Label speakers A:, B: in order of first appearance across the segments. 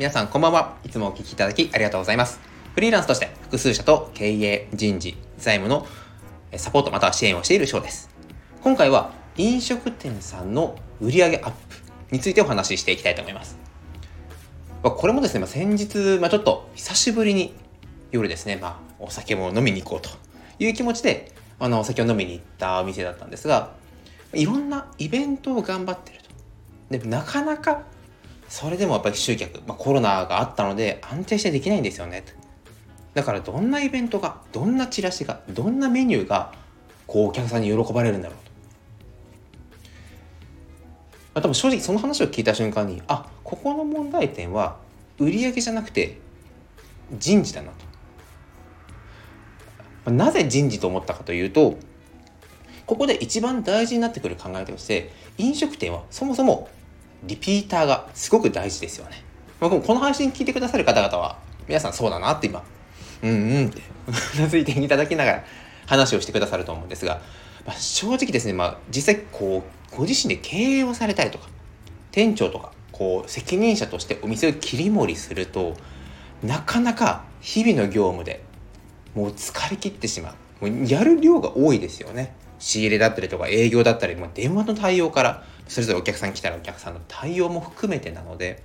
A: 皆さんこんばんは。いつもお聞きいただきありがとうございます。フリーランスとして複数社と経営、人事、財務のサポートまたは支援をしている翔です。今回は飲食店さんの売上アップについてお話ししていきたいと思います。これもですね、ま、先日、ま、ちょっと久しぶりに夜ですね、まあ、お酒も飲みに行こうという気持ちで、あの、お酒を飲みに行ったお店だったんですが、いろんなイベントを頑張ってると。で、なかなか、それでもやっぱり集客、まあ、コロナがあったので安定してできないんですよね。だからどんなイベントが、どんなチラシが、どんなメニューが、こうお客さんに喜ばれるんだろうと。まあ、多分正直その話を聞いた瞬間に、あ、ここの問題点は売上じゃなくて人事だなと。なぜ人事と思ったかというとここで一番大事になってくる考えとして飲食店はそもそもリピーターがすごく大事ですよね。僕もこの配信聞いてくださる方々は皆さんそうだなって今うんうんってうなずいていただきながら話をしてくださると思うんですが、まあ、正直ですね、まあ、実際こうご自身で経営をされたりとか店長とかこう責任者としてお店を切り盛りするとなかなか日々の業務でもう疲れ切ってしまう。もうやる量が多いですよね。仕入れだったりとか営業だったり、まあ、電話の対応からそれぞれお客さん来たらお客さんの対応も含めてなので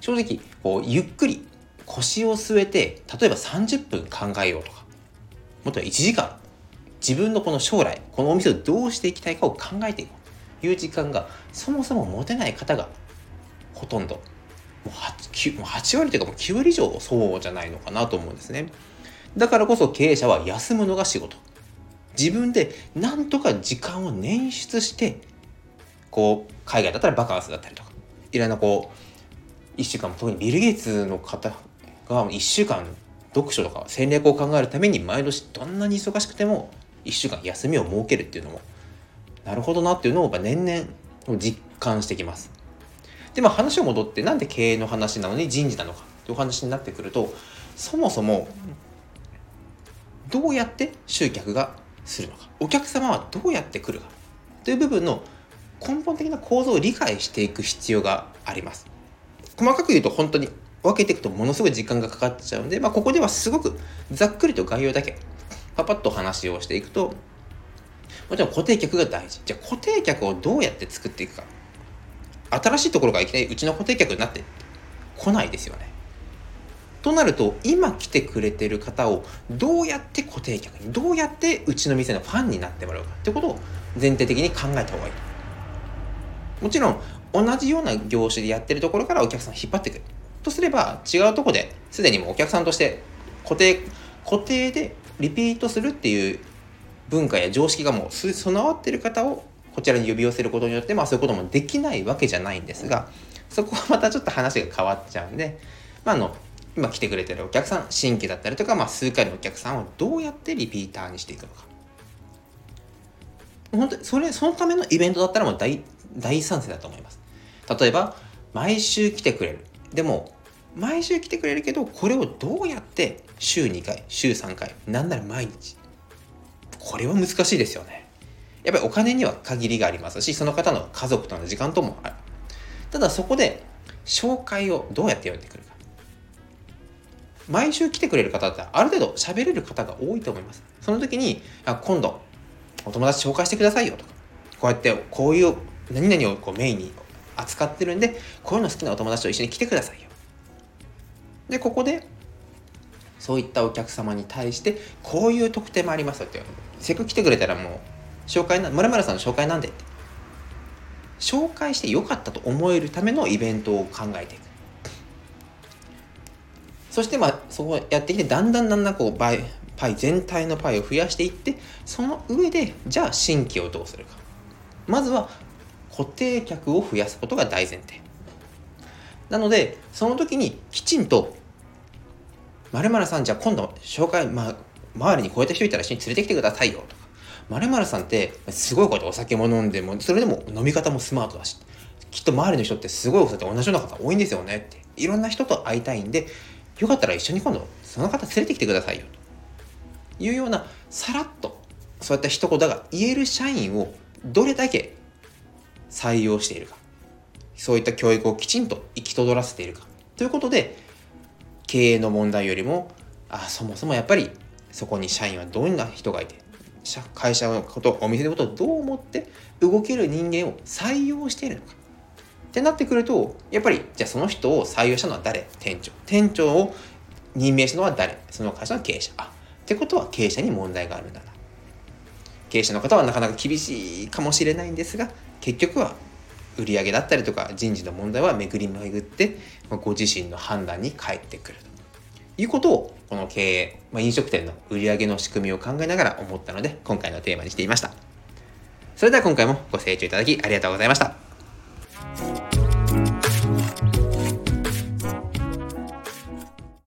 A: 正直こうゆっくり腰を据えて例えば30分考えようとかもっとは1時間自分のこの将来このお店をどうしていきたいかを考えていこうという時間がそもそも持てない方がほとんどもう 8, もう8割というかもう9割以上そうじゃないのかなと思うんですね。だからこそ経営者は休むのが仕事。自分でなんとか時間を捻出して、こう、海外だったらバカンスだったりとか、いろんなこう、1週間も、特にビル・ゲイツの方が1週間読書とか戦略を考えるために毎年どんなに忙しくても1週間休みを設けるっていうのも、なるほどなっていうのを年々実感してきます。で、まあ話を戻って、なんで経営の話なのに人事なのかという話になってくると、そもそも、どうやって集客がするのか、お客様はどうやって来るかという部分の根本的な構造を理解していく必要があります。細かく言うと本当に分けていくとものすごい時間がかかっちゃうんで、まあ、ここではすごくざっくりと概要だけパパッと話をしていくともちろん固定客が大事じゃあ固定客をどうやって作っていくか新しいところがいきなりうちの固定客になって来ないですよね。となると今来てくれてる方をどうやって固定客にどうやってうちの店のファンになってもらうかってことを前提的に考えた方がいい。もちろん同じような業種でやってるところからお客さん引っ張ってくる。とすれば違うとこですでにもうお客さんとして固定固定でリピートするっていう文化や常識がもう備わってる方をこちらに呼び寄せることによって、まあそういうこともできないわけじゃないんですが、そこはまたちょっと話が変わっちゃうんで、まああの、今来てくれてるお客さん、新規だったりとか、まあ数回のお客さんをどうやってリピーターにしていくのか。本当に、それ、そのためのイベントだったらもう大、大賛成だと思います。例えば、毎週来てくれる。でも、毎週来てくれるけど、これをどうやって週2回、週3回、なんなら毎日。これは難しいですよね。やっぱりお金には限りがありますし、その方の家族との時間ともある。ただそこで、紹介をどうやってやってくるか。毎週来てくれる方ってある程度喋れる方が多いと思います。その時に、あ今度、お友達紹介してくださいよとか、こうやってこういう何々をこうメインに扱ってるんで、こういうの好きなお友達と一緒に来てくださいよ。で、ここで、そういったお客様に対して、こういう特典もありますよって、せっかく来てくれたらもう、紹介な、まるさんの紹介なんでって。紹介してよかったと思えるためのイベントを考えていく。そしてまあ、そうやってきて、だんだんだんだんこう、パイ、パイ全体のパイを増やしていって、その上で、じゃあ新規をどうするか。まずは、固定客を増やすことが大前提。なので、その時にきちんと、まるさんじゃあ今度紹介、まあ、周りにこうやって人いたら一緒に連れてきてくださいよとか。まるさんってすごいこうやってお酒も飲んでもそれでも飲み方もスマートだしきっと周りの人ってすごいお酒同じような方多いんですよねっていろんな人と会いたいんでよかったら一緒に今度その方連れてきてくださいよ。というようなさらっとそういった一言が言える社員をどれだけ採用しているか。そういった教育をきちんと行き届らせているか。ということで経営の問題よりもあそもそもやっぱりそこに社員はどんな人がいて会社のことお店のことをどう思って動ける人間を採用しているのか。ってなってくるとやっぱりじゃあその人を採用したのは誰？店長。店長を任命したのは誰？その会社の経営者。あってことは経営者に問題があるんだな。経営者の方はなかなか厳しいかもしれないんですが結局は売上だったりとか人事の問題は巡り巡ってご自身の判断に返ってくると。いうことをこの経営、まあ、飲食店の売上の仕組みを考えながら思ったので今回のテーマにしていました。それでは今回もご清聴いただきありがとうございました。